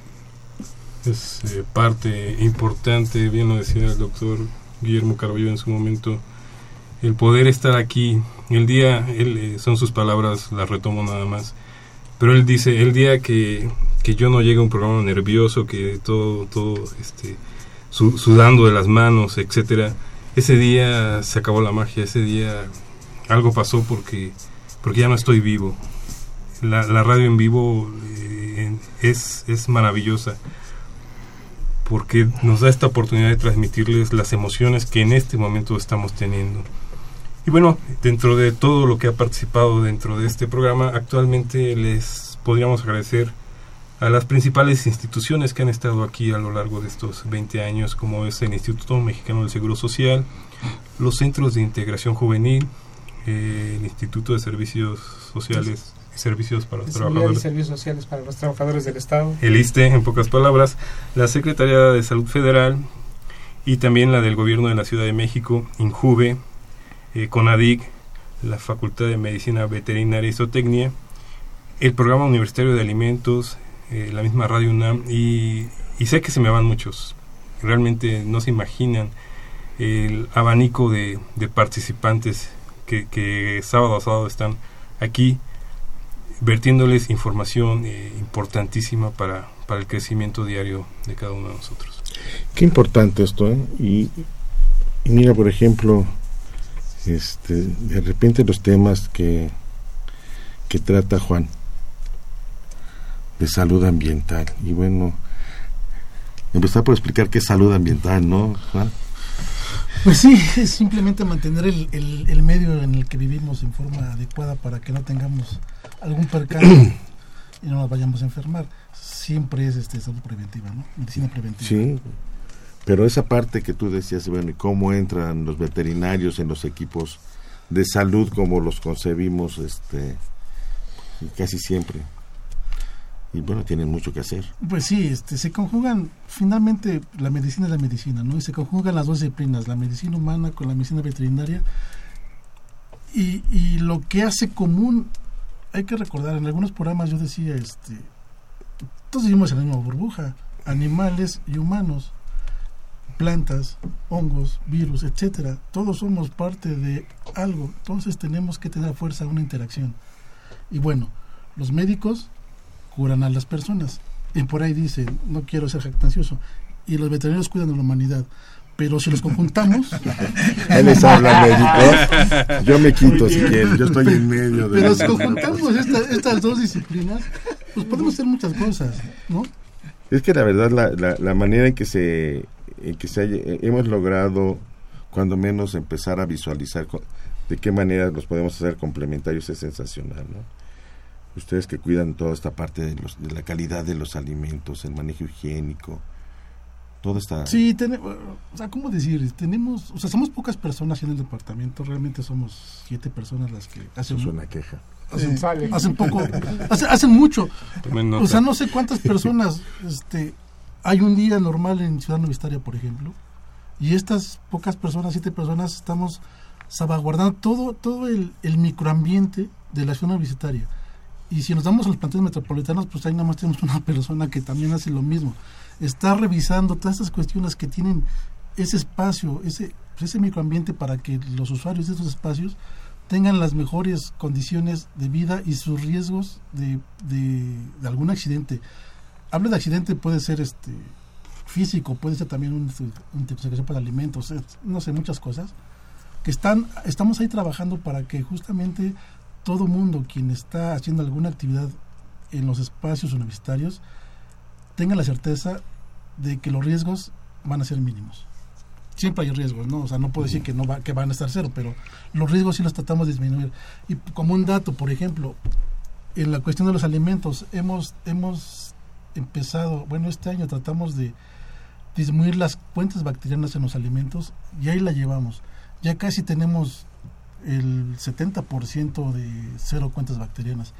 Es eh, parte importante, bien lo decía el doctor Guillermo Carballo en su momento, el poder estar aquí. El día, él, eh, son sus palabras, las retomo nada más pero él dice, el día que, que yo no llegue a un programa nervioso, que todo, todo, este, sudando de las manos, etcétera, ese día se acabó la magia, ese día algo pasó porque, porque ya no estoy vivo. La, la radio en vivo eh, es, es maravillosa porque nos da esta oportunidad de transmitirles las emociones que en este momento estamos teniendo. Y bueno, dentro de todo lo que ha participado dentro de este programa, actualmente les podríamos agradecer a las principales instituciones que han estado aquí a lo largo de estos 20 años, como es el Instituto Mexicano del Seguro Social, los Centros de Integración Juvenil, eh, el Instituto de Servicios Sociales y Servicios para los Trabajadores. Servicios Sociales para los Trabajadores del Estado. El ISTE, en pocas palabras, la Secretaría de Salud Federal y también la del Gobierno de la Ciudad de México, INJUVE, eh, CONADIC, la Facultad de Medicina Veterinaria y Zootecnia, el Programa Universitario de Alimentos, eh, la misma Radio UNAM, y, sé que se me van muchos. Realmente no se imaginan el abanico de, participantes que, sábado a sábado están aquí vertiéndoles información eh, importantísima para, para el crecimiento diario de cada uno de nosotros. Qué importante esto, ¿eh? Y, mira, por ejemplo, este, de repente los temas que, que trata Juan de salud ambiental. Y bueno, empezar por explicar qué es salud ambiental, ¿no, Juan? Pues sí, es simplemente mantener el, el, medio en el que vivimos en forma adecuada para que no tengamos algún percance y no nos vayamos a enfermar. Siempre es este salud preventiva, ¿no? Medicina preventiva. Sí, pero esa parte que tú decías, bueno, cómo entran los veterinarios en los equipos de salud como los concebimos, este, casi siempre y bueno, tienen mucho que hacer. Pues sí, este, se conjugan, finalmente la medicina es la medicina, ¿no? Y se conjugan las dos disciplinas, la medicina humana con la medicina veterinaria. Y, y lo que hace común, hay que recordar, en algunos programas yo decía, este, todos vivimos en la misma burbuja, animales y humanos, plantas, hongos, virus, etcétera, todos somos parte de algo, entonces tenemos que tener fuerza una interacción. Y bueno, los médicos curan a las personas. Y por ahí dice, no quiero ser jactancioso, y los veterinarios cuidan a la humanidad. Pero si los conjuntamos... Él les habla médico. Yo me quito si quieren, yo estoy en medio de... Pero si conjuntamos estas dos disciplinas, pues podemos hacer muchas cosas, ¿no? Es que la verdad, la, la, manera en que se, en que se hemos logrado, cuando menos, empezar a visualizar de qué manera los podemos hacer complementarios es sensacional, ¿no? ustedes que cuidan toda esta parte de, los, de la calidad de los alimentos, el manejo higiénico, todo está... Sí, tenemos, o sea, ¿cómo decir? Tenemos, o sea, somos pocas personas en el departamento, realmente somos siete personas las que hacen... Es una queja. Hacen, hacen poco, hacen, mucho. O sea, no sé cuántas personas, este, hay un día normal en Ciudad Universitaria, por ejemplo, y estas pocas personas, siete personas, estamos salvaguardando todo, todo el, el microambiente de la ciudad universitaria y si nos damos a los planteles metropolitanos, pues ahí nada más tenemos una persona que también hace lo mismo. Está revisando todas estas cuestiones que tienen ese espacio, ese, pues ese microambiente para que los usuarios de esos espacios tengan las mejores condiciones de vida y sus riesgos de, de, algún accidente. Hablo de accidente, puede ser este físico, puede ser también una intoxicación por alimentos, no sé, muchas cosas, que están, estamos ahí trabajando para que justamente todo mundo quien está haciendo alguna actividad en los espacios universitarios tenga la certeza de que los riesgos van a ser mínimos. Siempre hay riesgos, ¿no? O sea, no puedo decir que no va, que van a estar cero, pero los riesgos sí los tratamos de disminuir. Y como un dato, por ejemplo, en la cuestión de los alimentos, hemos, hemos empezado, bueno, este año tratamos de disminuir las cuentas bacterianas en los alimentos y ahí la llevamos. Ya casi tenemos el 70% de cero cuentas bacterianas.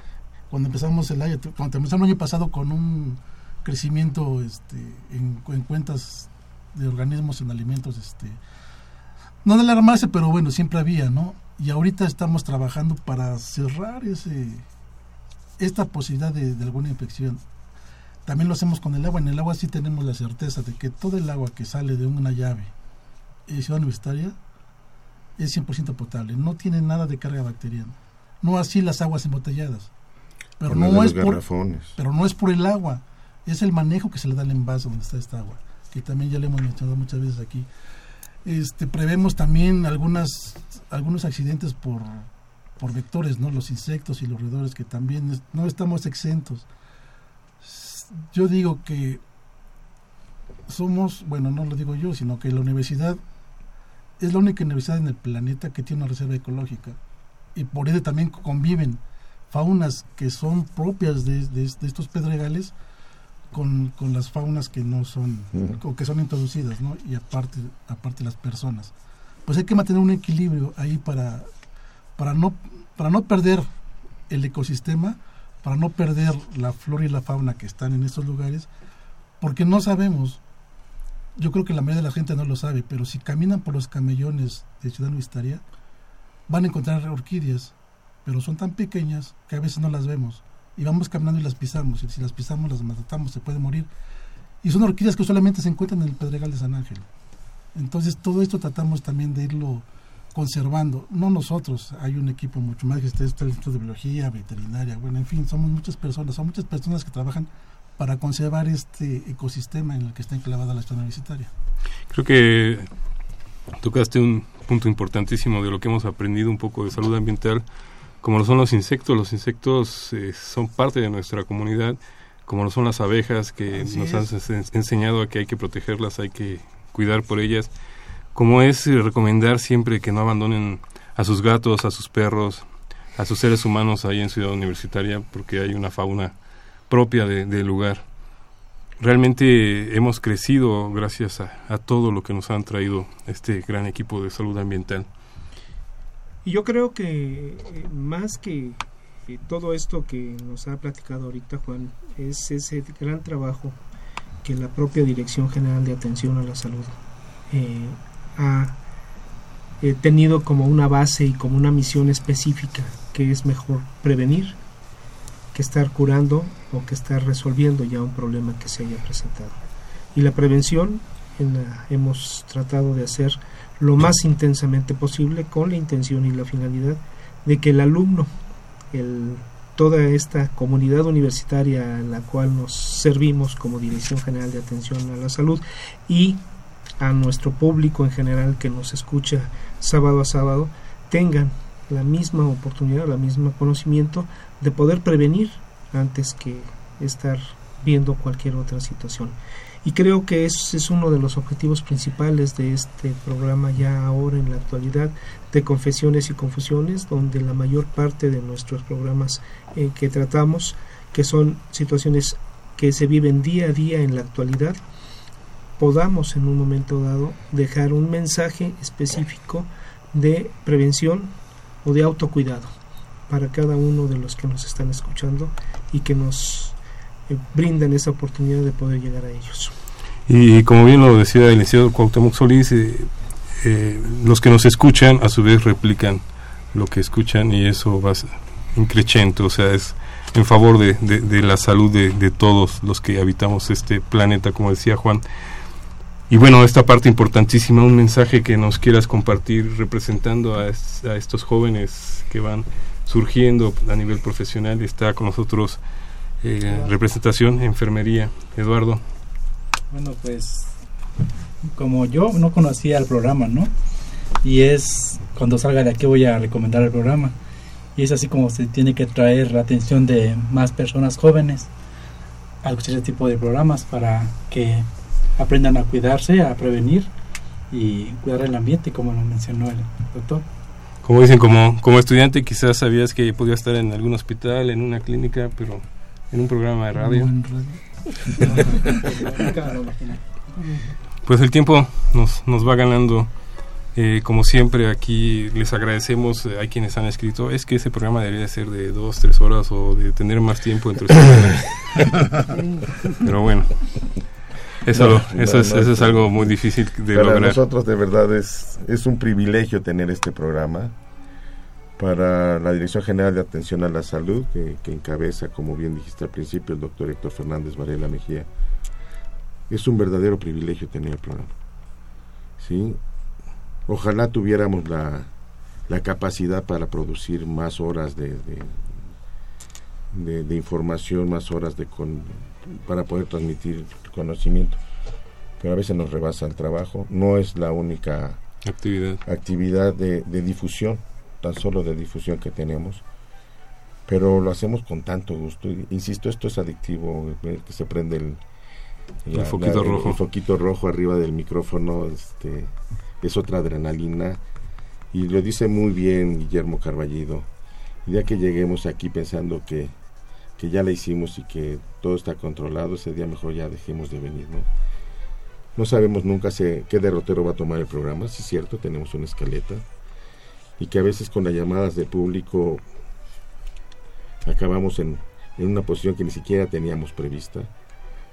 Cuando empezamos el año, cuando empezamos el año pasado con un crecimiento este, en, cuentas de organismos en alimentos, este, no de alarmarse, pero bueno, siempre había, ¿no? Y ahorita estamos trabajando para cerrar ese esta posibilidad de, de alguna infección. También lo hacemos con el agua. En el agua sí tenemos la certeza de que todo el agua que sale de una llave en Ciudad Universitaria es 100% potable, no tiene nada de carga bacteriana. No así las aguas embotelladas. Pero no, es por, pero no es por el agua, es el manejo que se le da al envase donde está esta agua, que también ya le hemos mencionado muchas veces aquí. Este, prevemos también algunas, algunos accidentes por, por vectores, ¿no? los insectos y los roedores, que también no estamos exentos. Yo digo que somos, bueno, no lo digo yo, sino que la universidad es la única universidad en el planeta que tiene una reserva ecológica. Y por eso también conviven faunas que son propias de, estos pedregales con, las faunas que no son o que son introducidas ¿no? y aparte aparte las personas. Pues hay que mantener un equilibrio ahí para para no para no perder el ecosistema para no perder la flora y la fauna que están en estos lugares porque no sabemos yo creo que la mayoría de la gente no lo sabe, pero si caminan por los camellones de Ciudad Universitaria, van a encontrar orquídeas, pero son tan pequeñas que a veces no las vemos. Y vamos caminando y las pisamos, y si las pisamos las matamos, se puede morir. Y son orquídeas que solamente se encuentran en el Pedregal de San Ángel. Entonces todo esto tratamos también de irlo conservando, no nosotros, hay un equipo mucho más que está el Instituto de Biología, Veterinaria, bueno, en fin, somos muchas personas, son muchas personas que trabajan para conservar este ecosistema en el que está enclavada la zona universitaria. Creo que tocaste un punto importantísimo de lo que hemos aprendido un poco de salud ambiental, como lo son los insectos, los insectos eh, son parte de nuestra comunidad, como lo son las abejas, que nos han enseñado a que hay que protegerlas, hay que cuidar por ellas como es eh, recomendar siempre que no abandonen a sus gatos, a sus perros, a sus seres humanos ahí en Ciudad Universitaria, porque hay una fauna propia del lugar. Realmente hemos crecido gracias a, todo lo que nos han traído este gran equipo de salud ambiental. Y yo creo que eh, más que todo esto que nos ha platicado ahorita Juan, es ese gran trabajo que la propia Dirección General de Atención a la Salud eh, ha eh, tenido como una base y como una misión específica que es mejor prevenir que estar curando o que estar resolviendo ya un problema que se haya presentado. Y la prevención hemos tratado de hacer lo más intensamente posible con la intención y la finalidad de que el alumno, el, toda esta comunidad universitaria a la cual nos servimos como Dirección General de Atención a la Salud y a nuestro público en general que nos escucha sábado a sábado tengan la misma oportunidad, la misma conocimiento de poder prevenir antes que estar viendo cualquier otra situación. Y creo que ese es uno de los objetivos principales de este programa ya ahora en la actualidad de confesiones y confusiones, donde la mayor parte de nuestros programas eh, que tratamos, que son situaciones que se viven día a día en la actualidad, podamos en un momento dado dejar un mensaje específico de prevención o de autocuidado para cada uno de los que nos están escuchando y que nos eh, brindan esa oportunidad de poder llegar a ellos. Y como bien lo decía el licenciado Cuauhtémoc Solís, eh, eh, los que nos escuchan a su vez replican lo que escuchan y eso va increchento, o sea, es en favor de, la salud de, todos los que habitamos este planeta, como decía Juan. Y bueno, esta parte importantísima, un mensaje que nos quieras compartir representando a, estos jóvenes que van surgiendo a nivel profesional. Está con nosotros eh, representación, enfermería. Eduardo. Bueno, pues como yo no conocía el programa, ¿no? Y es cuando salga de aquí voy a recomendar el programa. Y es así como se tiene que traer la atención de más personas jóvenes a escuchar este tipo de programas para que aprendan a cuidarse, a prevenir y cuidar el ambiente, como lo mencionó el doctor. Como dicen, como, como estudiante quizás sabías que podía estar en algún hospital, en una clínica, pero en un programa de radio. pues el tiempo nos, nos va ganando. Eh, como siempre aquí les agradecemos a quienes han escrito es que ese programa debería ser de dos tres horas o de tener más tiempo entre ustedes pero bueno eso, eso, es, eso es algo muy difícil de para lograr. nosotros de verdad es, es un privilegio tener este programa. Para la Dirección General de Atención a la Salud, que, encabeza, como bien dijiste al principio, el doctor Héctor Fernández Varela Mejía, es un verdadero privilegio tener el programa. ¿Sí? Ojalá tuviéramos la, la capacidad para producir más horas de, de, de, información, más horas de con, para poder transmitir conocimiento. Pero a veces nos rebasa el trabajo. No es la única actividad, actividad de, difusión, tan solo de difusión que tenemos. Pero lo hacemos con tanto gusto. Insisto, esto es adictivo, que se prende el, el, foquito rojo. el foquito rojo arriba del micrófono. Este, es otra adrenalina. Y lo dice muy bien Guillermo Carballido. Ya que lleguemos aquí pensando que que ya la hicimos y que todo está controlado, ese día mejor ya dejemos de venir, ¿no? No sabemos nunca qué derrotero va a tomar el programa, sí es cierto, tenemos una escaleta, y que a veces con las llamadas del público acabamos en, una posición que ni siquiera teníamos prevista,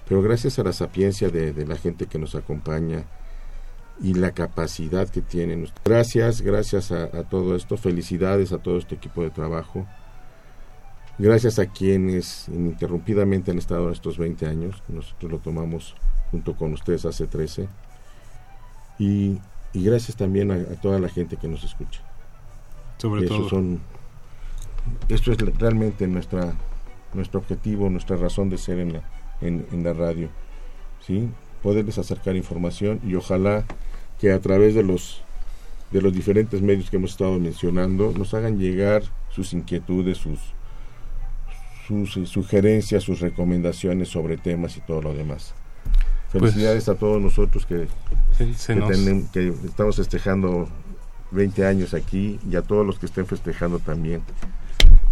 pero gracias a la sapiencia de, la gente que nos acompaña, y la capacidad que tienen. Gracias, gracias a, todo esto, felicidades a todo este equipo de trabajo. Gracias a quienes ininterrumpidamente han estado estos 20 años, nosotros lo tomamos junto con ustedes hace 13. Y, gracias también a, toda la gente que nos escucha. Sobre todo. Son, esto es realmente nuestra, nuestro objetivo, nuestra razón de ser en la, en, en la radio. ¿sí? Poderles acercar información y ojalá que a través de los de los diferentes medios que hemos estado mencionando nos hagan llegar sus inquietudes, sus sus eh, sugerencias, sus recomendaciones sobre temas y todo lo demás. Pues, Felicidades a todos nosotros que, que, estamos festejando 20 años aquí y a todos los que estén festejando también,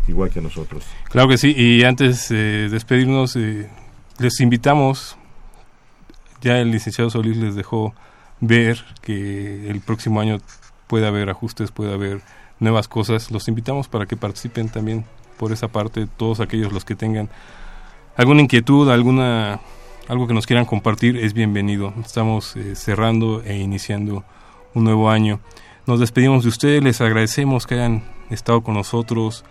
igual que nosotros. Claro que sí, y antes de despedirnos, eh, les invitamos, ya el licenciado Solís les dejó ver que el próximo año puede haber ajustes, puede haber nuevas cosas. Los invitamos para que participen también por esa parte, todos aquellos los que tengan alguna inquietud, alguna algo que nos quieran compartir, es bienvenido. Estamos eh, cerrando e iniciando un nuevo año. Nos despedimos de ustedes, les agradecemos que hayan estado con nosotros.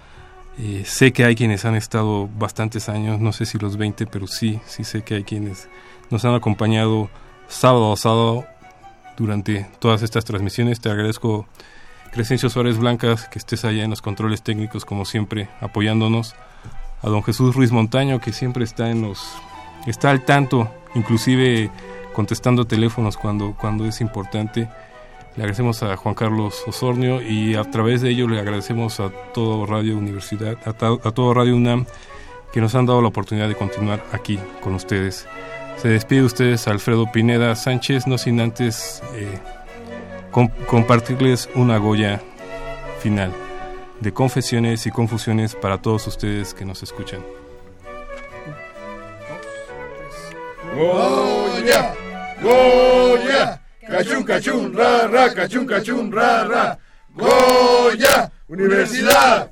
Eh, sé que hay quienes han estado bastantes años, no sé si los 20, pero sí, sí sé que hay quienes nos han acompañado sábado a sábado durante todas estas transmisiones. Te agradezco, Crescencio Suárez Blancas, que estés allá en los controles técnicos, como siempre, apoyándonos. A don Jesús Ruiz Montaño, que siempre está en los. está al tanto, inclusive contestando teléfonos cuando, cuando es importante. Le agradecemos a Juan Carlos Osornio y a través de ello le agradecemos a todo Radio Universidad, a, a todo Radio UNAM, que nos han dado la oportunidad de continuar aquí con ustedes. Se despide ustedes Alfredo Pineda Sánchez, no sin antes eh, compartirles una Goya final de confesiones y confusiones para todos ustedes que nos escuchan. Goya, Goya, cachun cachun ra ra, cachun cachun ra ra, Goya, Universidad.